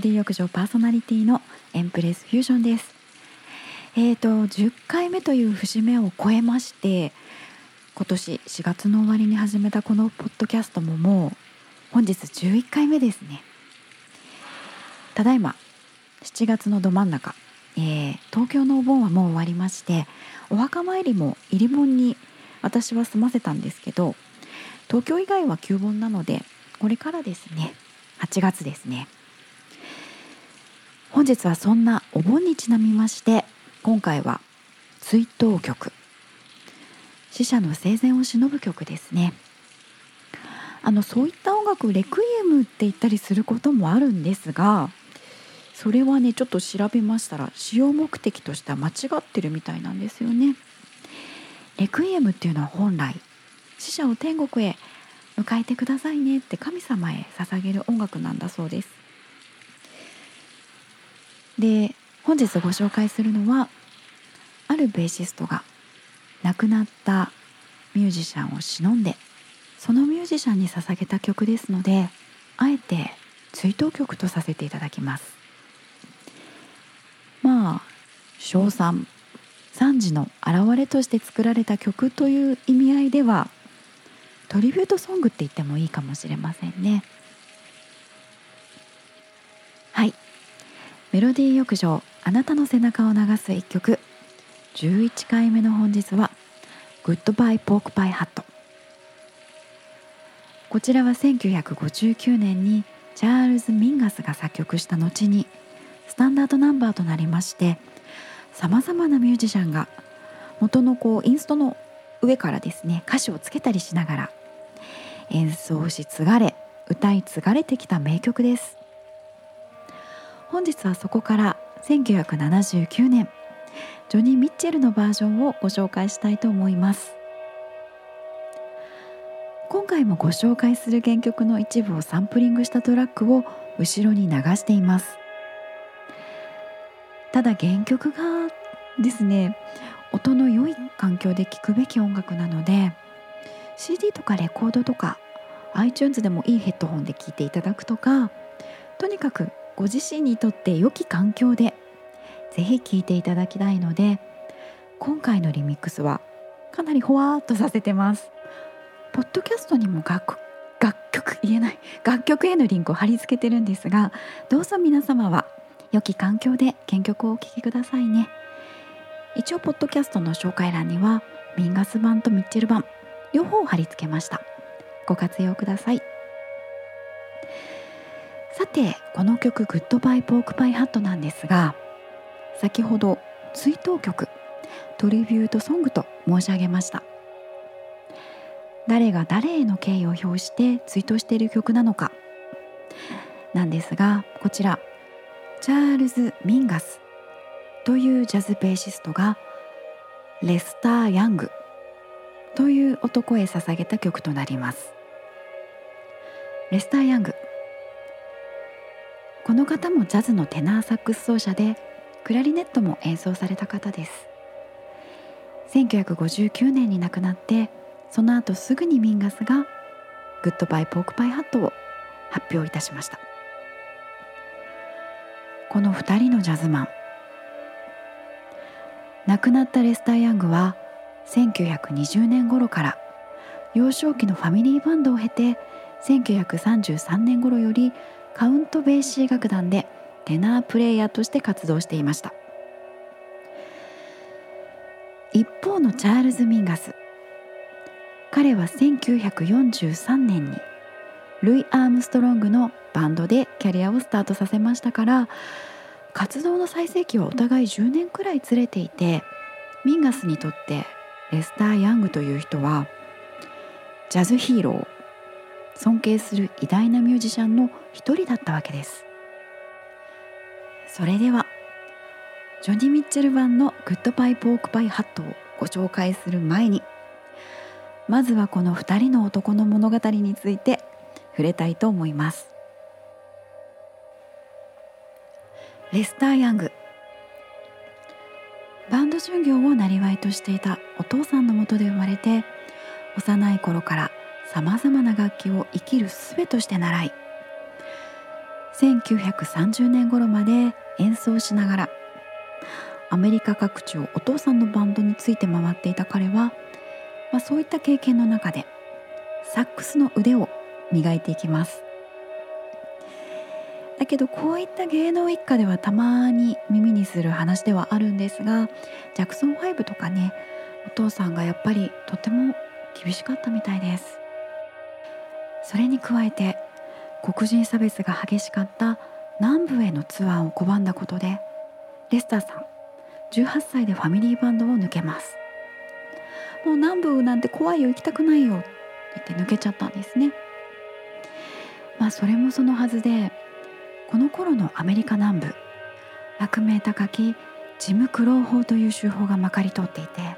ディ浴場パーソナリティのエンプレスフュージョンです。えーと10回目という節目を超えまして今年4月の終わりに始めたこのポッドキャストももう本日11回目ですね。ただいま7月のど真ん中、えー、東京のお盆はもう終わりましてお墓参りも入り盆に私は済ませたんですけど東京以外は旧盆なのでこれからですね。8月ですね。本日はそんなお盆にちなみまして今回は追悼曲。死者の生前を偲ぶ曲ですね。あのそういった音楽レクイエムって言ったりすることもあるんですがそれはねちょっと調べましたら使用目的としては間違ってるみたいなんですよね。レクイエムっていうのは本来死者を天国へ迎えてくださいねって神様へ捧げる音楽なんだそうです。で本日ご紹介するのはあるベーシストが亡くなったミュージシャンを偲んでそのミュージシャンに捧げた曲ですのであえて追悼曲とさせていただきます。まあ称賛賛辞の表れとして作られた曲という意味合いではトリビュートソングって言ってもいいかもしれませんね。メロディー浴場あなたの背中を流す一曲。11回目の本日は「グッドバイポークパイハット」こちらは1959年にチャールズ・ミンガスが作曲した後にスタンダードナンバーとなりましてさまざまなミュージシャンが元のこうインストの上からですね歌詞をつけたりしながら演奏し継がれ歌い継がれてきた名曲です。本日はそこから1979年ジョニー・ミッチェルのバージョンをご紹介したいと思います。今回もご紹介する原曲の一部をサンプリングしたトラックを後ろに流しています。ただ原曲がですね音の良い環境で聴くべき音楽なので CD とかレコードとか iTunes でもいいヘッドホンで聴いていただくとかとにかくご自身にとって良き環境でぜひ聴いていただきたいので今回のリミックスはかなりほわっとさせてます。ポッドキャストにも楽楽曲言えない楽曲へのリンクを貼り付けてるんですがどうぞ皆様は良き環境で原曲をお聴きくださいね。一応ポッドキャストの紹介欄にはミンガス版とミッチェル版両方貼り付けました。ご活用ください。さてこの曲「グッドバイポークパイハット」なんですが先ほど追悼曲トリビュートソングと申し上げました。誰が誰への敬意を表して追悼している曲なのかなんですがこちらチャールズ・ミンガスというジャズベーシストがレスター・ヤングという男へ捧げた曲となります。レスター・ヤングこの方もジャズのテナーサックス奏者でクラリネットも演奏された方です。1959年に亡くなってその後すぐにミンガスが「グッドバイポークパイハット」を発表いたしました。この2人のジャズマン。亡くなったレスター・ヤングは1920年頃から幼少期のファミリーバンドを経て1933年頃よりカウントベーシー楽団でテナープレイヤーとして活動していました。一方のチャールズ・ミンガス彼は1943年にルイ・アームストロングのバンドでキャリアをスタートさせましたから活動の最盛期はお互い10年くらいずれていてミンガスにとってレスター・ヤングという人はジャズヒーロー尊敬する偉大なミュージシャンの一人だったわけです。それではジョニー・ミッチェル版の「グッドバイ・ポーク・パイ・ハット」をご紹介する前にまずはこの2人の男の物語について触れたいと思います。レスター・ヤング。バンド巡業をなりわいとしていたお父さんのもとで生まれて幼い頃からさまざまな楽器を生きる術として習い1930年頃まで演奏しながらアメリカ各地をお父さんのバンドについて回っていた彼は、まあ、そういった経験の中でサックスの腕を磨いていきます。だけどこういった芸能一家ではたまに耳にする話ではあるんですがジャクソン5とかねお父さんがやっぱりとても厳しかったみたいです。それに加えて黒人差別が激しかった南部へのツアーを拒んだことでレスターさん18歳でファミリーバンドを抜けます。もう南部なんて怖いよ行きたくないよって言って抜けちゃったんですね。まあそれもそのはずでこの頃のアメリカ南部悪名高きジム・クロー法という手法がまかり通っていて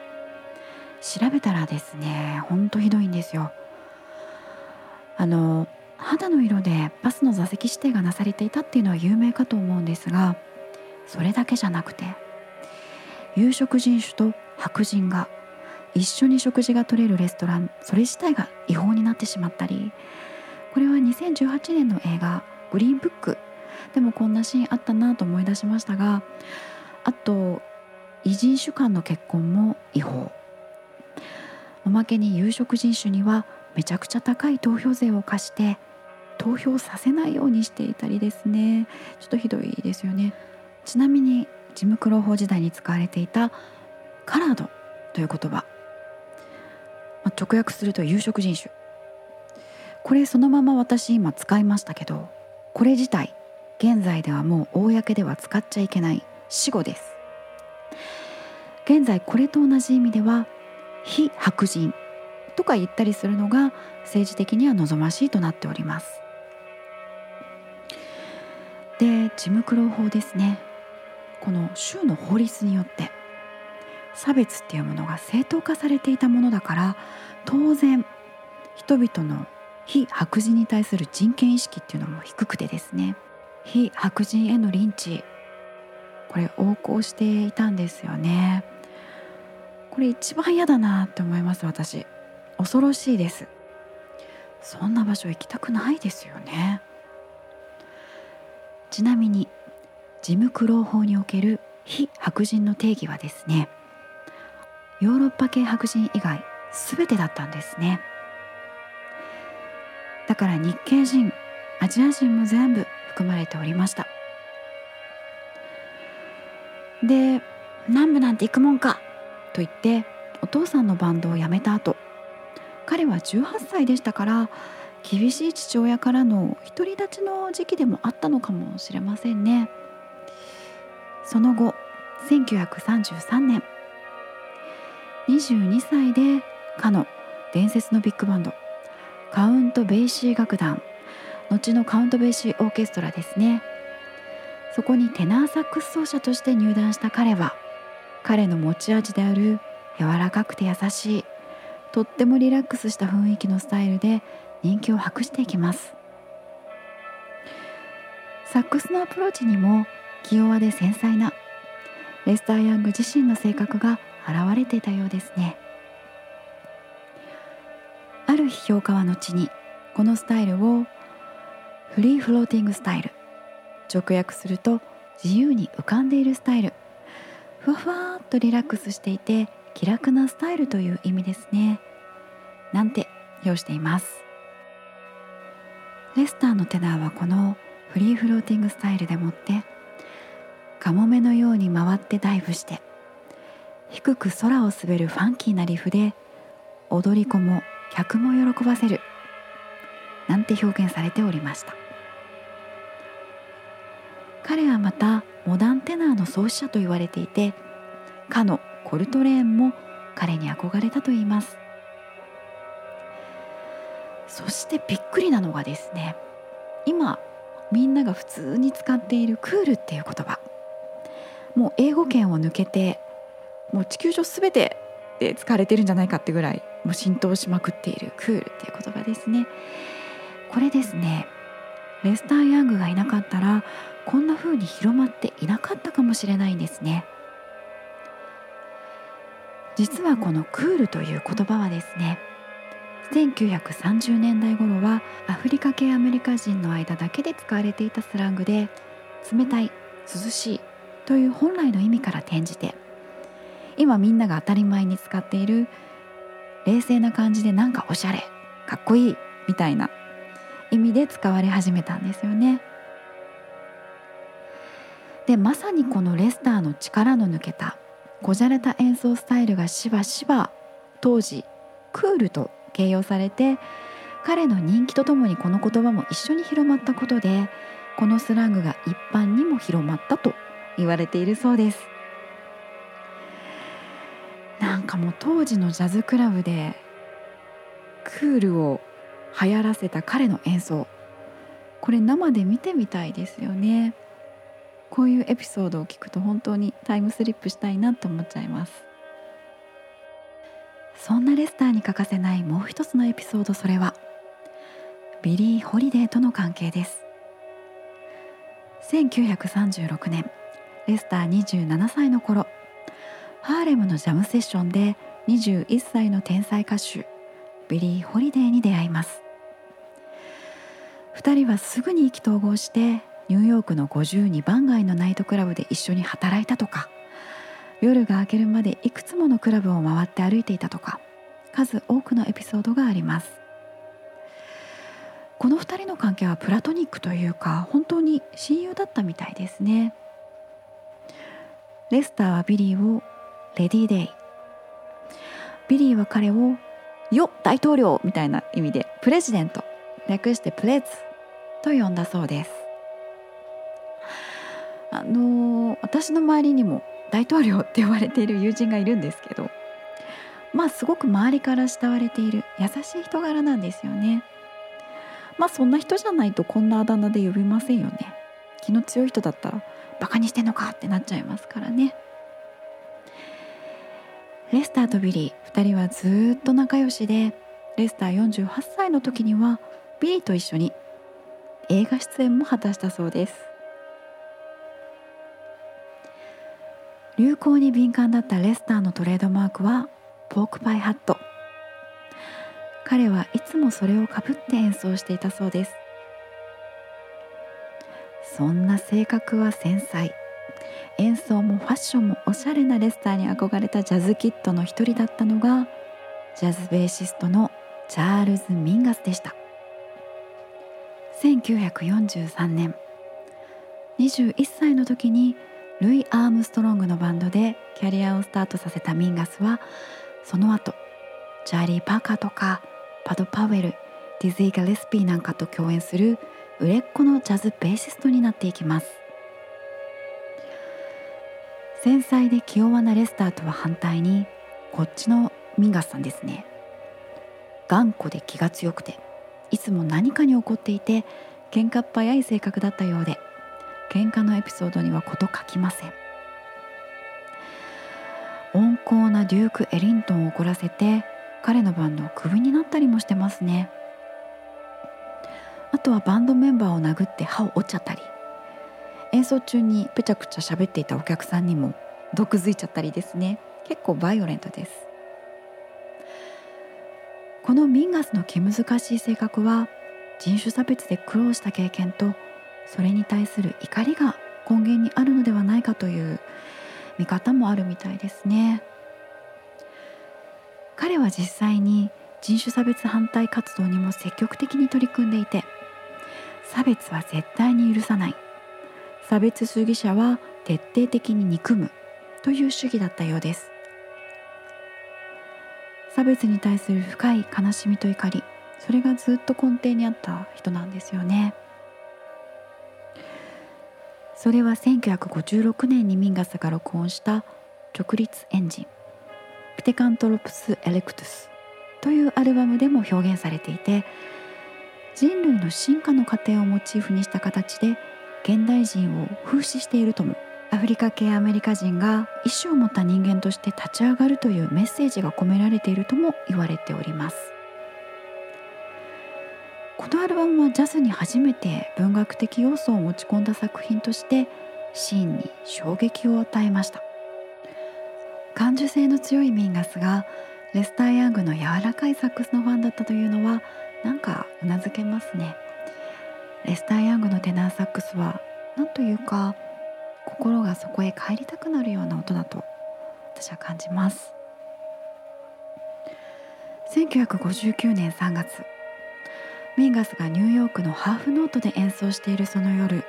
調べたらですねほんとひどいんですよ。あの肌の色でバスの座席指定がなされていたっていうのは有名かと思うんですがそれだけじゃなくて有色人種と白人が一緒に食事が取れるレストランそれ自体が違法になってしまったりこれは2018年の映画「グリーンブック」でもこんなシーンあったなと思い出しましたがあと異人種間の結婚も違法。おまけに有色人種にはめちゃくちゃ高い投票税を課して投票させないようにしていたりですね。ちょっとひどいですよね。ちなみにジム・クロー法時代に使われていたカラードという言葉、ま直訳すると有色人種。これそのまま私今使いましたけどこれ自体現在ではもう公では使っちゃいけない死語です。現在これと同じ意味では非白人。とか言ったりするのが政治的には望ましいとなっております。でジムクロ法ですね。この州の法律によって差別っていうものが正当化されていたものだから当然人々の非白人に対する人権意識っていうのも低くてですね非白人へのリンチこれ横行していたんですよね。これ一番嫌だなって思います私。恐ろしいです。そんな場所行きたくないですよね。ちなみにジム・クロー法における非白人の定義はですねヨーロッパ系白人以外全てだったんですね。だから日系人アジア人も全部含まれておりました。で南部なんて行くもんかと言ってお父さんのバンドを辞めた後彼は18歳でしたから厳しい父親からの独り立ちの時期でもあったのかもしれませんね。その後1933年22歳でかの伝説のビッグバンドカウント・ベイシー楽団後のカウント・ベイシーオーケストラですね。そこにテナーサックス奏者として入団した彼は彼の持ち味である柔らかくて優しいとってもリラックスした雰囲気のスタイルで人気を博していきます。サックスのアプローチにも気弱で繊細なレスター・ヤング自身の性格が現れていたようですね。ある批評家は後にこのスタイルをフリーフローティングスタイル直訳すると自由に浮かんでいるスタイル。ふわふわっとリラックスしていて気楽なスタイルという意味ですね。なんて表しています。レスターのテナーはこのフリーフローティングスタイルでもってカモメのように回ってダイブして低く空を滑るファンキーなリフで踊り子も客も喜ばせる。なんて表現されておりました。彼はまたモダンテナーの創始者と言われていてかのコルトレーンも彼に憧れたといいます。そしてびっくりなのがですね今みんなが普通に使っているクールっていう言葉。もう英語圏を抜けてもう地球上全てで使われてるんじゃないかってぐらいもう浸透しまくっているクールっていう言葉ですね。これですねレスター・ヤングがいなかったらこんな風に広まっていなかったかもしれないんですね。実はこのクールという言葉はですね1930年代頃はアフリカ系アメリカ人の間だけで使われていたスラングで冷たい涼しいという本来の意味から転じて今みんなが当たり前に使っている冷静な感じでなんかおしゃれかっこいいみたいな意味で使われ始めたんですよね。でまさにこのレスターの力の抜けたこじゃれた演奏スタイルがしばしば当時クールと形容されて彼の人気とともにこの言葉も一緒に広まったことでこのスラングが一般にも広まったと言われているそうです。なんかもう当時のジャズクラブでクールを流行らせた彼の演奏。これ生で見てみたいですよね。こういうエピソードを聞くと本当にタイムスリップしたいなと思っちゃいます。そんなレスターに欠かせないもう一つのエピソードそれはビリー・ホリデーとの関係です。1936年レスター27歳の頃ハーレムのジャムセッションで21歳の天才歌手ビリー・ホリデーに出会います。2人はすぐに意気投合してニューヨークの52番街のナイトクラブで一緒に働いたとか。夜が明けるまでいくつものクラブを回って歩いていたとか。数多くのエピソードがあります。この2人の関係はプラトニックというか本当に親友だったみたいですね。レスターはビリーをレディーデイ。ビリーは彼をよ大統領みたいな意味でプレジデント。略してプレズと呼んだそうです。あの、私の周りにも大統領って呼ばれている友人がいるんですけどまあすごく周りから慕われている優しい人柄なんですよね。まあそんな人じゃないとこんなあだ名で呼びませんよね。気の強い人だったらバカにしてんのかってなっちゃいますからね。レスターとビリー2人はずっと仲良しでレスター48歳の時にはビリーと一緒に映画出演も果たしたそうです。流行に敏感だったレスターのトレードマークはポークパイハット。彼はいつもそれをかぶって演奏していたそうです。そんな性格は繊細。演奏もファッションもおしゃれなレスターに憧れたジャズキッドの一人だったのがジャズベーシストのチャールズ・ミンガスでした。1943年。21歳の時にルイ・アームストロングのバンドでキャリアをスタートさせたミンガスはその後チャーリー・パーカーとかパド・パウエルディズイ・ガレスピーなんかと共演する売れっ子のジャズベーシストになっていきます。繊細で気弱なレスターとは反対にこっちのミンガスさんですね。頑固で気が強くていつも何かに怒っていて喧嘩っ早い性格だったようで。喧嘩のエピソードには事書きません。温厚なデューク・エリントンを怒らせて彼のバンドをクビになったりもしてますね。あとはバンドメンバーを殴って歯を折っちゃったり。演奏中にぺちゃくちゃ喋っていたお客さんにも毒づいちゃったりですね。結構バイオレントです。このミンガスの気難しい性格は人種差別で苦労した経験とそれに対する怒りが根源にあるのではないかという見方もあるみたいですね。彼は実際に人種差別反対活動にも積極的に取り組んでいて差別は絶対に許さない。差別主義者は徹底的に憎むという主義だったようです。差別に対する深い悲しみと怒りそれがずっと根底にあった人なんですよね。それは1956年にミンガスが録音した直立エンジン「ピテカントロプス・エレクトゥス」というアルバムでも表現されていて人類の進化の過程をモチーフにした形で現代人を風刺しているともアフリカ系アメリカ人が意志を持った人間として立ち上がるというメッセージが込められているとも言われております。このアルバムはジャズに初めて文学的要素を持ち込んだ作品としてシーンに衝撃を与えました。感受性の強いミンガスがレスター・ヤングの柔らかいサックスのファンだったというのはなんかうなずけますね。レスター・ヤングのテナーサックスは何というか心がそこへ帰りたくなるような音だと私は感じます。1959年3月ミンガスがニューヨークのハーフノートで演奏しているその夜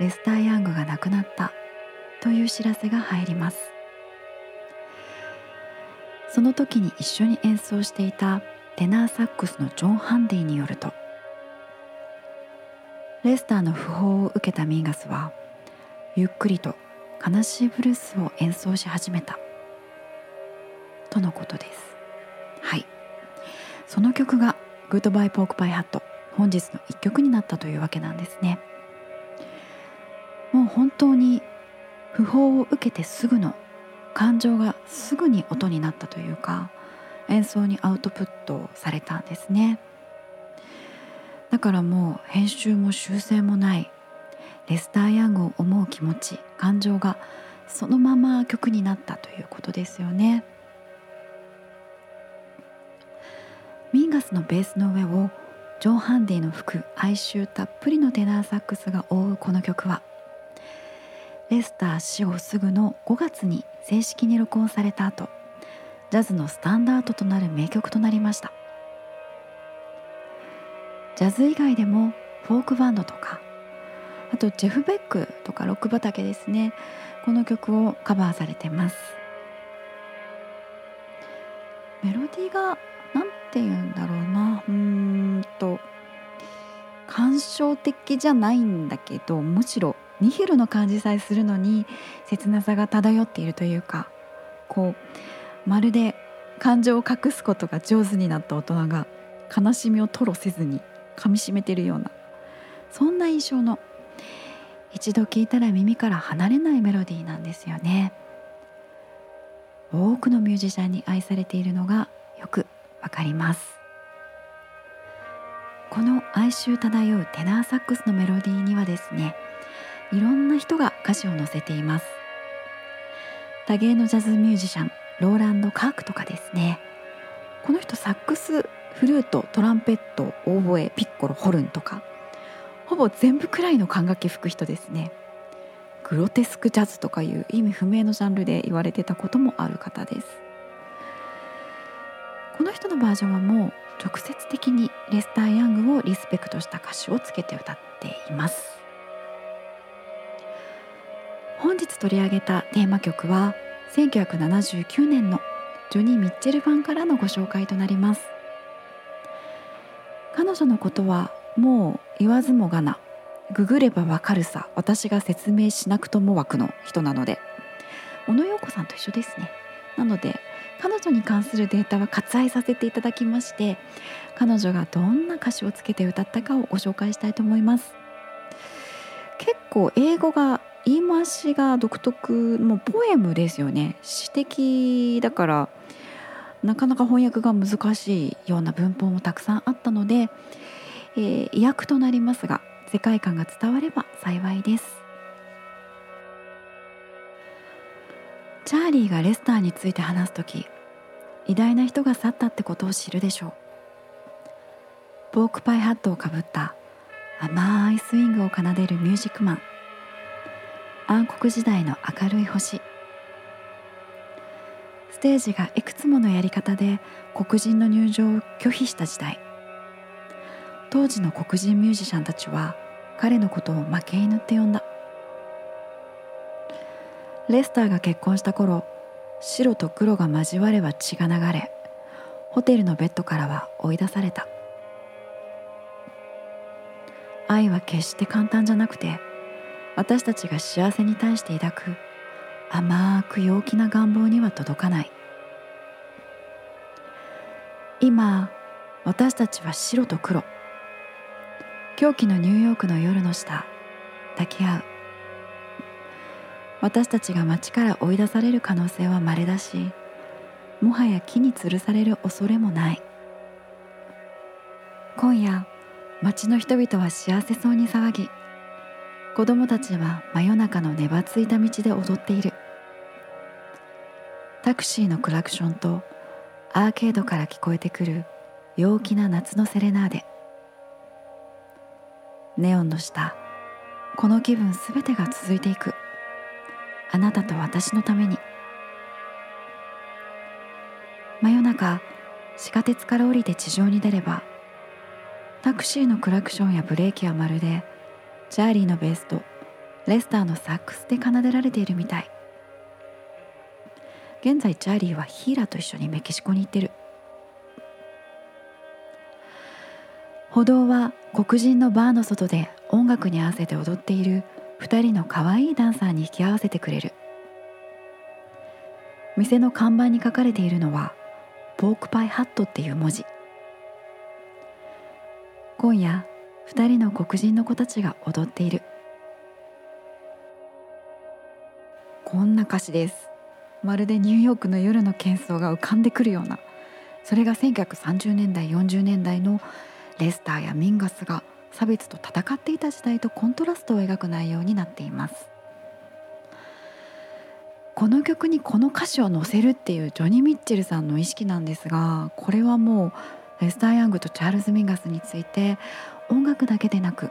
レスター・ヤングが亡くなったという知らせが入ります。その時に一緒に演奏していたテナーサックスのジョン・ハンディによるとレスターの訃報を受けたミンガスはゆっくりと悲しいブルースを演奏し始めたとのことです。はい。その曲が「グッドバイ・ポーク・パイ・ハット」本日の一曲になったというわけなんですね。もう本当に訃報を受けてすぐの感情がすぐに音になったというか演奏にアウトプットされたんですね。だからもう編集も修正もないレスター・ヤングを思う気持ち感情がそのまま曲になったということですよね。ミンガスのベースの上をジョン・ハンディの吹く哀愁たっぷりのテナーサックスが覆うこの曲はレスター死後すぐの5月に正式に録音された後ジャズのスタンダードとなる名曲となりました。ジャズ以外でもフォークバンドとかあとジェフ・ベックとかロック畑ですねこの曲をカバーされてます。メロディーがて言うんだろうな。うーんと。感傷的じゃないんだけどむしろニヒルの感じさえするのに切なさが漂っているというか。こうまるで感情を隠すことが上手になった大人が悲しみを吐露せずに噛みしめてるような。そんな印象の一度聴いたら耳から離れないメロディーなんですよね。多くのミュージシャンに愛されているのがよくわかります。この哀愁漂うテナーサックスのメロディーにはですねいろんな人が歌詞を載せています。多芸のジャズミュージシャンローランド・カークとかですねこの人サックスフルートトランペットオーボエピッコロホルンとかほぼ全部くらいの管楽器吹く人ですね。グロテスクジャズとかいう意味不明のジャンルで言われてたこともある方です。のバージョンはもう直接的にレスター・ヤングをリスペクトした歌詞をつけて歌っています。本日取り上げたテーマ曲は1979年のジョニー・ミッチェルファンからのご紹介となります。彼女のことはもう言わずもがなググればわかるさ私が説明しなくとも枠の人なので小野陽子さんと一緒ですね。なので彼女に関するデータは割愛させていただきまして彼女がどんな歌詞をつけて歌ったかをご紹介したいと思います。結構英語が言い回しが独特もうポエムですよね。詩的だからなかなか翻訳が難しいような文法もたくさんあったので、えー、意訳となりますが世界観が伝われば幸いです。チャーリーがレスターについて話す時偉大な人が去ったってことを知るでしょう。ポークパイハットをかぶった甘いスイングを奏でるミュージックマン。暗黒時代の明るい星。ステージがいくつものやり方で黒人の入場を拒否した時代。当時の黒人ミュージシャンたちは彼のことを負け犬って呼んだ。レスターが結婚した頃白と黒が交われば血が流れホテルのベッドからは追い出された。愛は決して簡単じゃなくて私たちが幸せに対して抱く甘く陽気な願望には届かない。今私たちは白と黒。狂気のニューヨークの夜の下抱き合う。私たちが街から追い出される可能性は稀だしもはや木に吊るされる恐れもない。今夜街の人々は幸せそうに騒ぎ子供たちは真夜中の粘ついた道で踊っている。タクシーのクラクションとアーケードから聞こえてくる陽気な夏のセレナーデ。ネオンの下この気分すべてが続いていく。あなたと私のために。真夜中地下鉄から降りて地上に出ればタクシーのクラクションやブレーキはまるでチャーリーのベースとレスターのサックスで奏でられているみたい。現在チャーリーはヒーラーと一緒にメキシコに行ってる。歩道は黒人のバーの外で音楽に合わせて踊っている2人の可愛いダンサーに引き合わせてくれる。店の看板に書かれているのは「ポークパイハット」っていう文字。今夜2人の黒人の子たちが踊っている。こんな歌詞です。まるでニューヨークの夜の喧騒が浮かんでくるような。それが1930年代40年代のレスターやミンガスが差別と戦っていた時代とコントラストを描く内容になっています。この曲にこの歌詞を載せるっていうジョニー・ミッチェルさんの意識なんですがこれはもうレスター・ヤングとチャールズ・ミンガスについて音楽だけでなく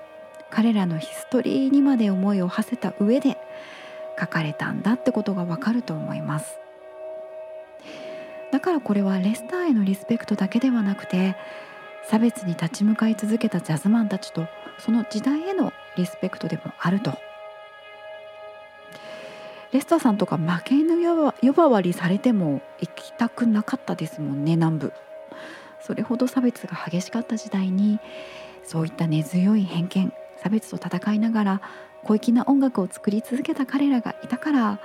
彼らのヒストリーにまで思いを馳せた上で書かれたんだってことがわかると思います。だからこれはレスターへのリスペクトだけではなくて差別に立ち向かい続けたジャズマンたちとその時代へのリスペクトでもあると。レスターさんとか負け犬呼ばわりされても行きたくなかったですもんね南部。それほど差別が激しかった時代にそういった根強い偏見差別と戦いながら小粋な音楽を作り続けた彼らがいたから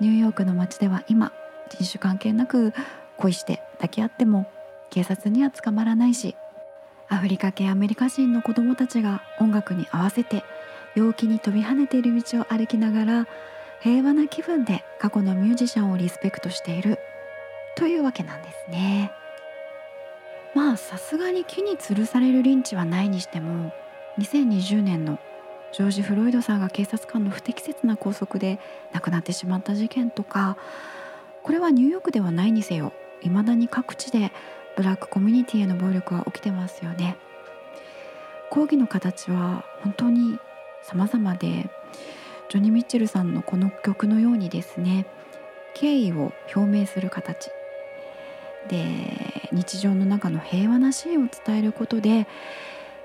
ニューヨークの街では今人種関係なく恋して抱き合っても警察には捕まらないしアフリカ系アメリカ人の子どもたちが音楽に合わせて陽気に飛び跳ねている道を歩きながら平和な気分で過去のミュージシャンをリスペクトしているというわけなんですね。まあさすがに木に吊るされるリンチはないにしても2020年のジョージ・フロイドさんが警察官の不適切な拘束で亡くなってしまった事件とかこれはニューヨークではないにせよいまだに各地でブラックコミュニティへの暴力は起きてますよね。抗議の形は本当に様々でジョニー・ミッチェルさんのこの曲のようにですね敬意を表明する形。で日常の中の平和なシーンを伝えることで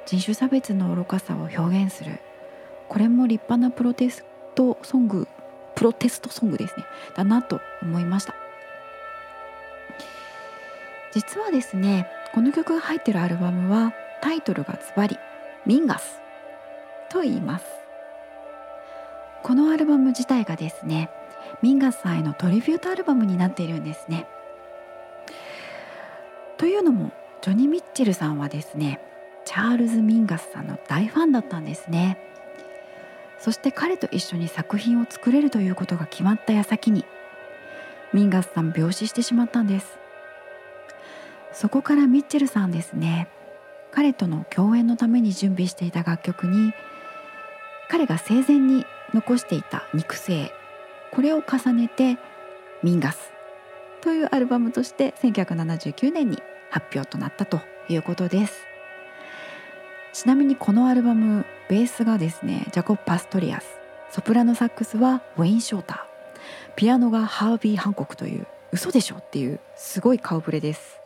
人種差別の愚かさを表現する。これも立派なプロテストソングプロテストソングですね。だなと思いました。実はですねこの曲が入ってるアルバムはタイトルがズバリ「ミンガス」と言います。このアルバム自体がですねミンガスさんへのトリビュートアルバムになっているんですね。というのもジョニー・ミッチェルさんはですねチャールズ・ミンガスさんの大ファンだったんですね。そして彼と一緒に作品を作れるということが決まった矢先にミンガスさん病死してしまったんです。そこからミッチェルさんですね。彼との共演のために準備していた楽曲に彼が生前に残していた肉声これを重ねて「ミンガス」というアルバムとして1979年に発表となったということです。ちなみにこのアルバムベースがですねジャコッパストリアスソプラノサックスはウェイン・ショーターピアノがハービー・ハンコクという嘘でしょっていうすごい顔ぶれです。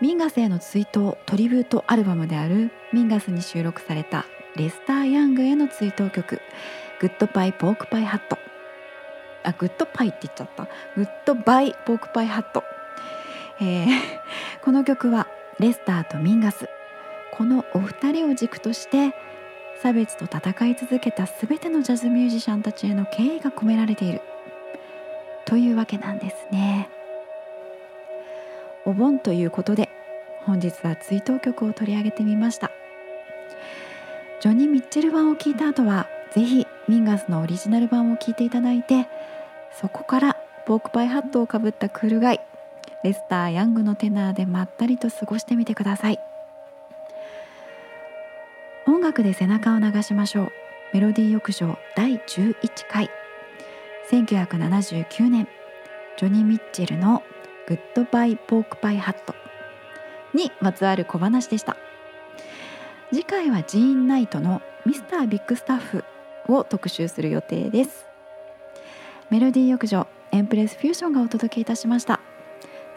ミンガスへの追悼トリビュートアルバムであるミンガスに収録されたレスター・ヤングへの追悼曲「グッドパイ・ポークパイ・ハット」あグッドパイって言っちゃった。グッドバイ・ポークパイ・ハット、えー、この曲はレスターとミンガス。このお二人を軸として差別と戦い続けた全てのジャズミュージシャンたちへの敬意が込められている。というわけなんですね。お盆ということで本日は追悼曲を取り上げてみました。ジョニー・ミッチェル版を聞いた後はぜひミンガスのオリジナル版を聴いていただいてそこからポークパイハットをかぶったクールガイレスター・ヤングのテナーでまったりと過ごしてみてください。音楽で背中を流しましょう。メロディー浴場第11回。1979年。ジョニー・ミッチェルの「グッドバイ・ポークパイ・ハット」にまつわる小話でした。次回はジーン・ナイトの「ミスター・ビッグ・スタッフ」を特集する予定です。メロディー浴場エンプレスフュージョンがお届けいたしました。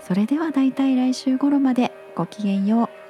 それではだいたい来週頃までごきげんよう。